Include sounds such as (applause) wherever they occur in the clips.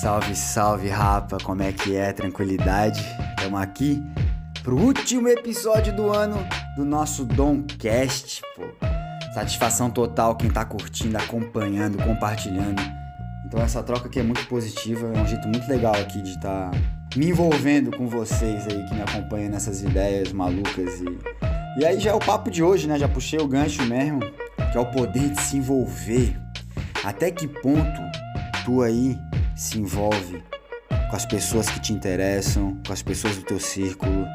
Salve, salve, rapa, como é que é? Tranquilidade? Estamos aqui pro último episódio do ano do nosso Domcast, pô. Satisfação total quem tá curtindo, acompanhando, compartilhando. Então essa troca aqui é muito positiva, é um jeito muito legal aqui de estar tá me envolvendo com vocês aí que me acompanham nessas ideias malucas e... E aí já é o papo de hoje, né? Já puxei o gancho mesmo, que é o poder de se envolver. Até que ponto tu aí se envolve com as pessoas que te interessam, com as pessoas do teu círculo,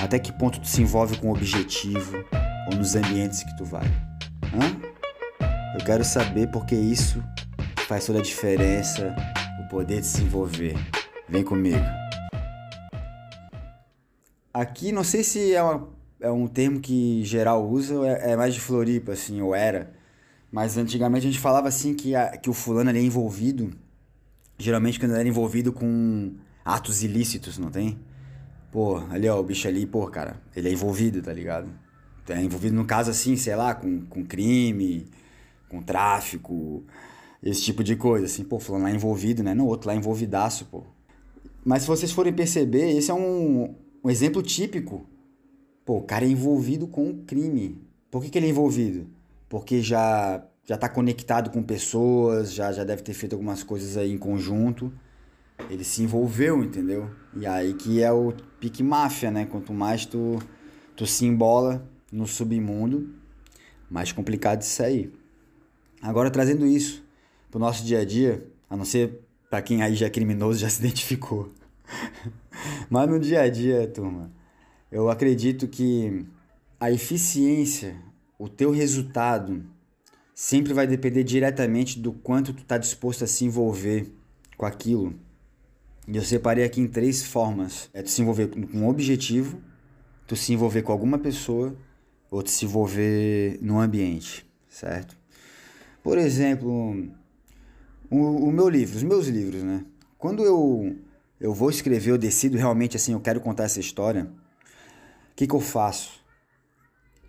até que ponto tu se envolve com o objetivo ou nos ambientes que tu vai. Hã? Eu quero saber porque isso faz toda a diferença, o poder de se envolver. Vem comigo. Aqui, não sei se é, uma, é um termo que geral usa é, é mais de Floripa, assim, ou era. Mas antigamente a gente falava assim que, a, que o fulano ali é envolvido geralmente quando ele era envolvido com atos ilícitos, não tem? Pô, ali ó, o bicho ali, pô, cara, ele é envolvido, tá ligado? É envolvido no caso assim, sei lá, com, com crime, com tráfico, esse tipo de coisa, assim, pô, falando lá envolvido, né? No outro lá envolvidaço, pô. Mas se vocês forem perceber, esse é um, um exemplo típico. Pô, o cara é envolvido com crime. Por que, que ele é envolvido? Porque já já está conectado com pessoas, já, já deve ter feito algumas coisas aí em conjunto. Ele se envolveu, entendeu? E aí que é o pique máfia, né? Quanto mais tu, tu se embola no submundo, mais complicado de sair. Agora, trazendo isso pro nosso dia a dia, a não ser para quem aí já é criminoso, já (laughs) se identificou. Mas no dia a dia, turma, eu acredito que a eficiência, o teu resultado sempre vai depender diretamente do quanto tu está disposto a se envolver com aquilo. E eu separei aqui em três formas. É tu se envolver com um objetivo, tu se envolver com alguma pessoa, ou tu se envolver no ambiente, certo? Por exemplo, o, o meu livro, os meus livros, né? Quando eu, eu vou escrever, eu decido realmente assim, eu quero contar essa história, o que, que eu faço?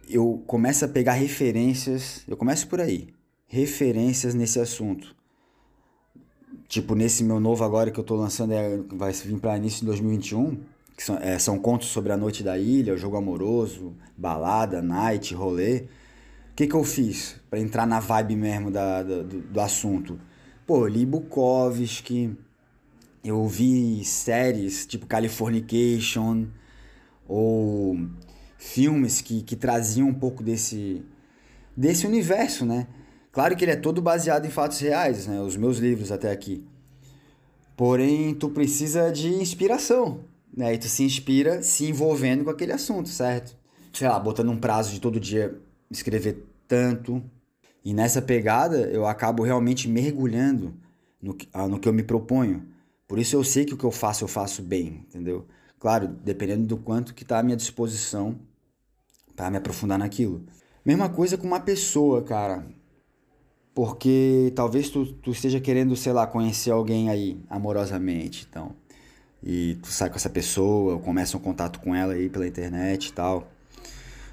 Eu começo a pegar referências, eu começo por aí, referências nesse assunto. Tipo, nesse meu novo agora que eu tô lançando, é, vai vir para início de 2021, que são, é, são contos sobre a noite da ilha, o jogo amoroso, balada, night, rolê. O que que eu fiz para entrar na vibe mesmo da, da do, do, assunto? Pô, li Bukowski, eu vi séries tipo Californication, ou filmes que, que traziam um pouco desse, desse universo, né? Claro que ele é todo baseado em fatos reais, né? Os meus livros até aqui. Porém, tu precisa de inspiração, né? E tu se inspira se envolvendo com aquele assunto, certo? Sei lá, botando um prazo de todo dia escrever tanto. E nessa pegada, eu acabo realmente mergulhando no, ah, no que eu me proponho. Por isso eu sei que o que eu faço, eu faço bem, entendeu? Claro, dependendo do quanto que está à minha disposição para me aprofundar naquilo. Mesma coisa com uma pessoa, cara. Porque talvez tu, tu esteja querendo, sei lá, conhecer alguém aí amorosamente, então. E tu sai com essa pessoa, começa um contato com ela aí pela internet e tal.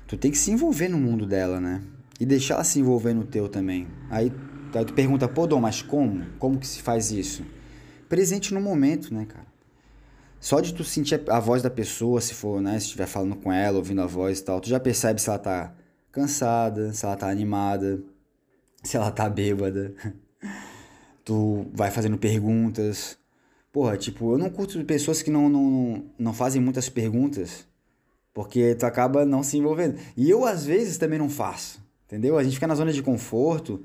Tu tem que se envolver no mundo dela, né? E deixar ela se envolver no teu também. Aí, aí tu pergunta, pô, Dom, mas como? Como que se faz isso? Presente no momento, né, cara? Só de tu sentir a voz da pessoa, se for, né, se estiver falando com ela, ouvindo a voz e tal, tu já percebe se ela tá cansada, se ela tá animada, se ela tá bêbada. (laughs) tu vai fazendo perguntas. Porra, tipo, eu não curto pessoas que não, não, não fazem muitas perguntas, porque tu acaba não se envolvendo. E eu, às vezes, também não faço, entendeu? A gente fica na zona de conforto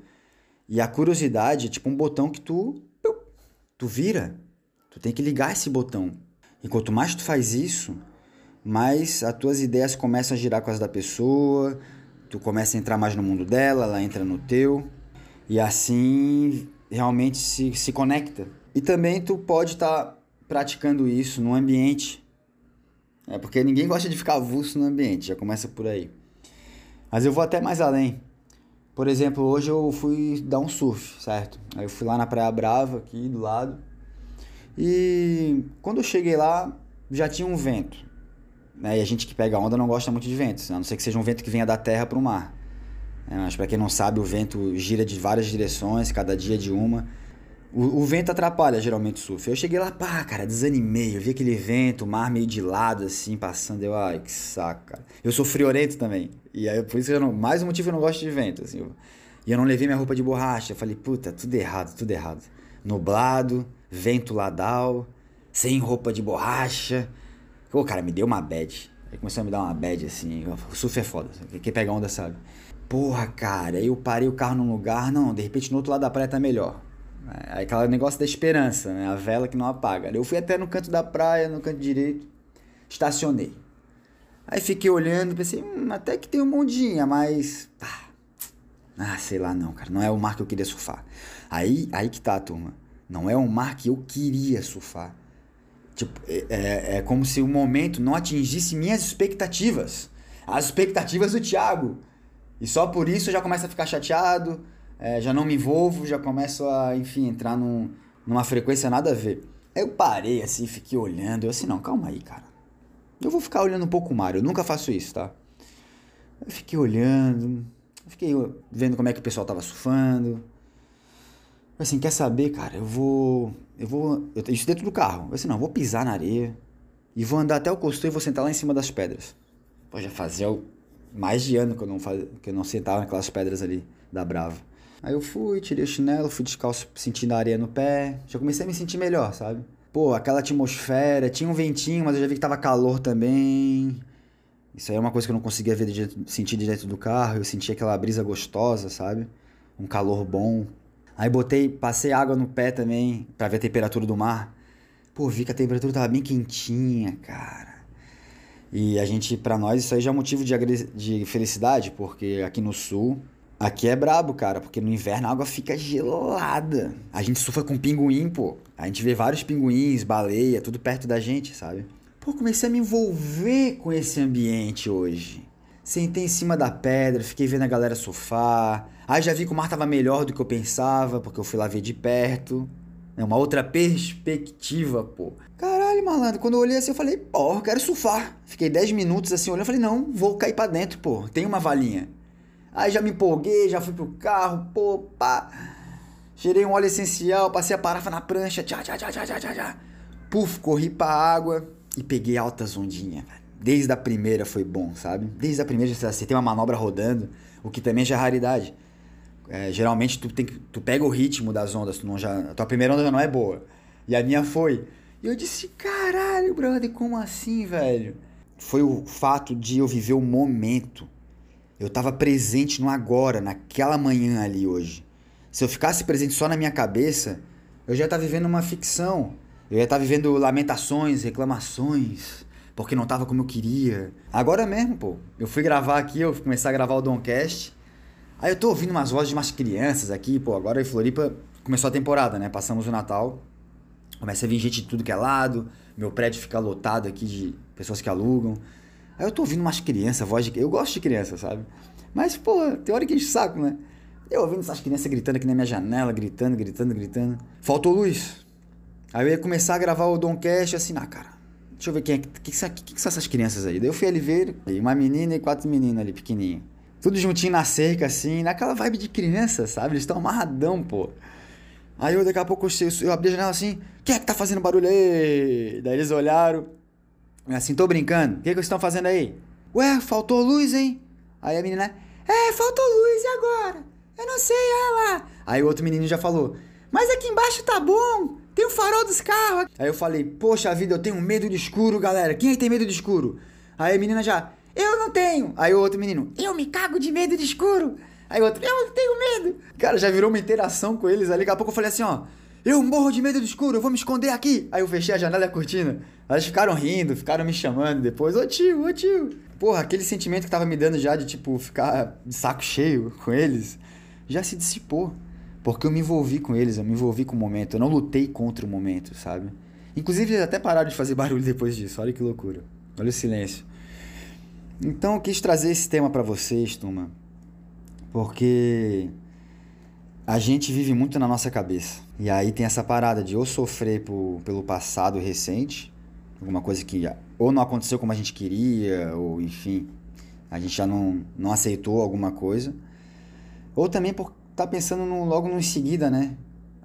e a curiosidade é tipo um botão que tu, tu vira. Tu tem que ligar esse botão. E quanto mais tu faz isso, mais as tuas ideias começam a girar com as da pessoa, tu começa a entrar mais no mundo dela, ela entra no teu, e assim realmente se, se conecta. E também tu pode estar tá praticando isso no ambiente. É porque ninguém gosta de ficar avulso no ambiente, já começa por aí. Mas eu vou até mais além. Por exemplo, hoje eu fui dar um surf, certo? Aí eu fui lá na Praia Brava, aqui do lado. E quando eu cheguei lá, já tinha um vento. Né? E a gente que pega onda não gosta muito de ventos, a não ser que seja um vento que venha da terra para o mar. É, mas para quem não sabe, o vento gira de várias direções, cada dia de uma. O, o, vento atrapalha geralmente o surf. Eu cheguei lá, pá, cara, desanimei. Eu vi aquele vento, o mar meio de lado, assim, passando. Eu, ai, que saco, cara. Eu sou friorento também. E aí, por isso que eu não. Mais um motivo eu não gosto de vento, assim. Eu, e eu não levei minha roupa de borracha. Eu falei, puta, tudo errado, tudo errado. Nublado, vento ladal, sem roupa de borracha. Pô, cara, me deu uma bad. Aí começou a me dar uma bad, assim. O surf é foda. Quem pega onda sabe. Porra, cara, eu parei o carro num lugar. Não, de repente no outro lado da praia tá melhor. É aquele negócio da esperança, né? A vela que não apaga. Eu fui até no canto da praia, no canto direito, estacionei. Aí fiquei olhando, pensei, hum, até que tem um mondinha, mas. Ah, ah, sei lá não, cara. Não é o mar que eu queria surfar. Aí, aí que tá, turma. Não é o mar que eu queria surfar. Tipo, é, é, é como se o momento não atingisse minhas expectativas. As expectativas do Thiago. E só por isso eu já começo a ficar chateado é, já não me envolvo, já começo a, enfim, entrar num, numa frequência nada a ver. Eu parei assim, fiquei olhando, eu assim, não, calma aí, cara. Eu vou ficar olhando um pouco o mar, eu nunca faço isso, tá? Eu fiquei olhando, fiquei vendo como é que o pessoal tava surfando. Assim, quer saber, cara? Eu vou. Eu vou. Eu, isso dentro do carro. Eu assim, não, eu vou pisar na areia e vou andar até o costume e vou sentar lá em cima das pedras. Pô, já fazia mais de ano que eu não, faz, que eu não sentava naquelas pedras ali da Brava. Aí eu fui, tirei o chinelo, fui descalço sentindo a areia no pé. Já comecei a me sentir melhor, sabe? Pô, aquela atmosfera, tinha um ventinho, mas eu já vi que tava calor também. Isso aí é uma coisa que eu não conseguia ver de, sentir de dentro do carro. Eu sentia aquela brisa gostosa, sabe? Um calor bom. Aí botei, passei água no pé também, para ver a temperatura do mar. Pô, vi que a temperatura tava bem quentinha, cara. E a gente, para nós, isso aí já é motivo de, de felicidade, porque aqui no sul Aqui é brabo, cara, porque no inverno a água fica gelada. A gente surfa com pinguim, pô. A gente vê vários pinguins, baleia, tudo perto da gente, sabe? Pô, comecei a me envolver com esse ambiente hoje. Sentei em cima da pedra, fiquei vendo a galera surfar. Aí já vi que o mar tava melhor do que eu pensava, porque eu fui lá ver de perto. É uma outra perspectiva, pô. Caralho, malandro, quando eu olhei assim, eu falei, pô, eu quero surfar. Fiquei 10 minutos assim olhando, eu falei, não, vou cair pra dentro, pô. Tem uma valinha. Aí já me empolguei, já fui pro carro, pô, pá. Cheirei um óleo essencial, passei a parafa na prancha, tchá, tchá, tchá, tchá, tchá, tchá. Puf, corri pra água e peguei altas ondinhas, Desde a primeira foi bom, sabe? Desde a primeira você tem uma manobra rodando, o que também já é raridade. É, geralmente tu, tem, tu pega o ritmo das ondas, tu não já, a tua primeira onda já não é boa. E a minha foi. E eu disse, caralho, brother, como assim, velho? Foi o fato de eu viver o momento eu estava presente no agora, naquela manhã ali hoje. Se eu ficasse presente só na minha cabeça, eu já estava vivendo uma ficção. Eu ia estar tá vivendo lamentações, reclamações, porque não estava como eu queria. Agora mesmo, pô. Eu fui gravar aqui, eu comecei a gravar o Doncast. Aí eu tô ouvindo umas vozes de umas crianças aqui, pô. Agora em Floripa começou a temporada, né? Passamos o Natal. Começa a vir gente de tudo que é lado. Meu prédio fica lotado aqui de pessoas que alugam. Aí eu tô ouvindo umas crianças, voz de. Eu gosto de criança, sabe? Mas, pô, tem hora que enche o saco, né? Eu ouvindo essas crianças gritando aqui na minha janela, gritando, gritando, gritando. Faltou luz. Aí eu ia começar a gravar o Dom Cash assim, ah, cara, deixa eu ver quem é. que, que, que, que são essas crianças aí? Daí eu fui ali ver, uma menina e quatro meninas ali, pequenininho. Tudo juntinho na cerca, assim, naquela vibe de criança, sabe? Eles estão amarradão, pô. Aí eu daqui a pouco eu, eu abri a janela assim, quem é que tá fazendo barulho aí? Daí eles olharam. Assim, tô brincando. O que, que vocês estão fazendo aí? Ué, faltou luz, hein? Aí a menina, é, faltou luz, e agora? Eu não sei, ela. Aí o outro menino já falou, mas aqui embaixo tá bom, tem o farol dos carros. Aí eu falei, poxa vida, eu tenho medo de escuro, galera. Quem aí tem medo de escuro? Aí a menina já, eu não tenho. Aí o outro menino, eu me cago de medo de escuro. Aí o outro, eu não tenho medo. Cara, já virou uma interação com eles. Aí daqui a pouco eu falei assim, ó. Eu morro de medo do escuro, eu vou me esconder aqui. Aí eu fechei a janela e a cortina. Elas ficaram rindo, ficaram me chamando depois. Ô tio, ô tio. Porra, aquele sentimento que tava me dando já de, tipo, ficar de saco cheio com eles, já se dissipou. Porque eu me envolvi com eles, eu me envolvi com o momento. Eu não lutei contra o momento, sabe? Inclusive, eles até pararam de fazer (laughs) barulho depois disso. Olha que loucura. Olha o silêncio. Então, eu quis trazer esse tema para vocês, turma. Porque a gente vive muito na nossa cabeça. E aí tem essa parada de ou sofrer por, pelo passado recente, alguma coisa que ou não aconteceu como a gente queria, ou enfim, a gente já não, não aceitou alguma coisa, ou também por estar tá pensando no, logo no em seguida, né?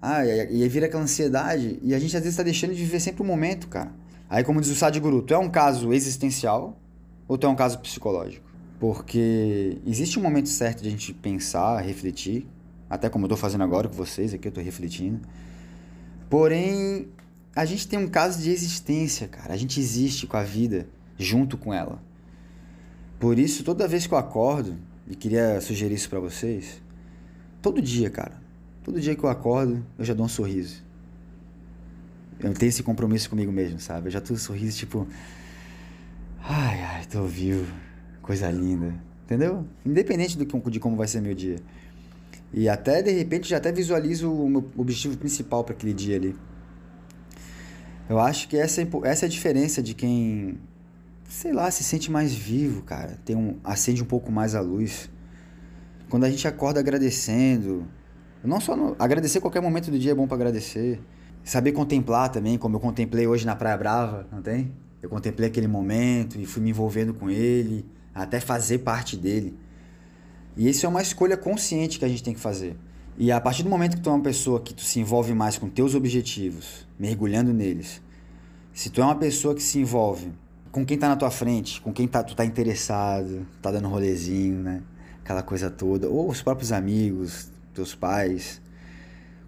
Ah, e aí vira aquela ansiedade. E a gente às vezes tá deixando de viver sempre o momento, cara. Aí, como diz o Sadhguru, tu é um caso existencial ou tu é um caso psicológico? Porque existe um momento certo de a gente pensar, refletir, até como eu tô fazendo agora com vocês, aqui eu tô refletindo. Porém, a gente tem um caso de existência, cara. A gente existe com a vida, junto com ela. Por isso, toda vez que eu acordo, e queria sugerir isso para vocês, todo dia, cara, todo dia que eu acordo, eu já dou um sorriso. Eu tenho esse compromisso comigo mesmo, sabe? Eu já tô sorriso tipo. Ai, ai, tô vivo. Coisa linda. Entendeu? Independente do, de como vai ser meu dia. E até, de repente, já até visualizo o meu objetivo principal para aquele dia ali. Eu acho que essa, é essa é a diferença de quem, sei lá, se sente mais vivo, cara. Tem um, acende um pouco mais a luz. Quando a gente acorda agradecendo. Não só no, agradecer qualquer momento do dia é bom para agradecer. Saber contemplar também, como eu contemplei hoje na Praia Brava, não tem? Eu contemplei aquele momento e fui me envolvendo com ele, até fazer parte dele. E isso é uma escolha consciente que a gente tem que fazer. E a partir do momento que tu é uma pessoa que tu se envolve mais com teus objetivos, mergulhando neles, se tu é uma pessoa que se envolve com quem tá na tua frente, com quem tá, tu tá interessado, tá dando rolezinho, né? Aquela coisa toda, ou os próprios amigos, teus pais,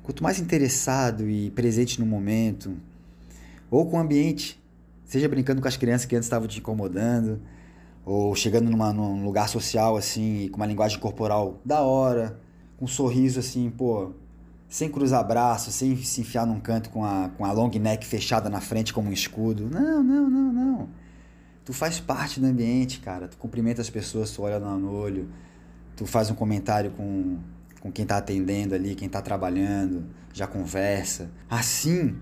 Quanto mais interessado e presente no momento, ou com o ambiente, seja brincando com as crianças que antes estavam te incomodando, ou chegando numa, num lugar social assim, com uma linguagem corporal da hora, com um sorriso assim, pô, sem cruzar braços, sem se enfiar num canto com a, com a long neck fechada na frente como um escudo. Não, não, não, não. Tu faz parte do ambiente, cara. Tu cumprimenta as pessoas, tu olha no olho, tu faz um comentário com com quem está atendendo ali, quem está trabalhando, já conversa. Assim,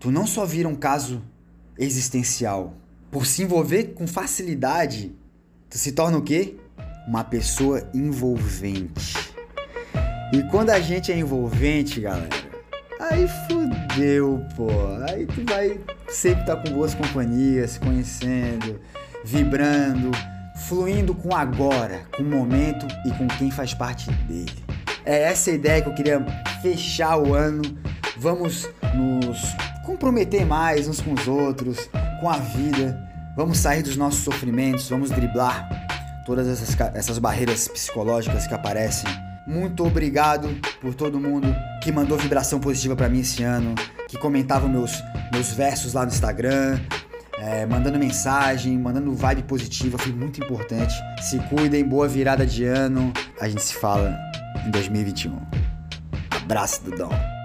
tu não só vira um caso existencial, por se envolver com facilidade, tu se torna o quê? Uma pessoa envolvente. E quando a gente é envolvente, galera, aí fudeu, pô. Aí tu vai sempre estar tá com boas companhias, se conhecendo, vibrando, fluindo com agora, com o momento e com quem faz parte dele. É essa ideia que eu queria fechar o ano. Vamos nos comprometer mais uns com os outros, com a vida. Vamos sair dos nossos sofrimentos, vamos driblar todas essas, essas barreiras psicológicas que aparecem. Muito obrigado por todo mundo que mandou vibração positiva para mim esse ano, que comentava meus, meus versos lá no Instagram, é, mandando mensagem, mandando vibe positiva, foi muito importante. Se cuidem, boa virada de ano. A gente se fala em 2021. Abraço do Dom.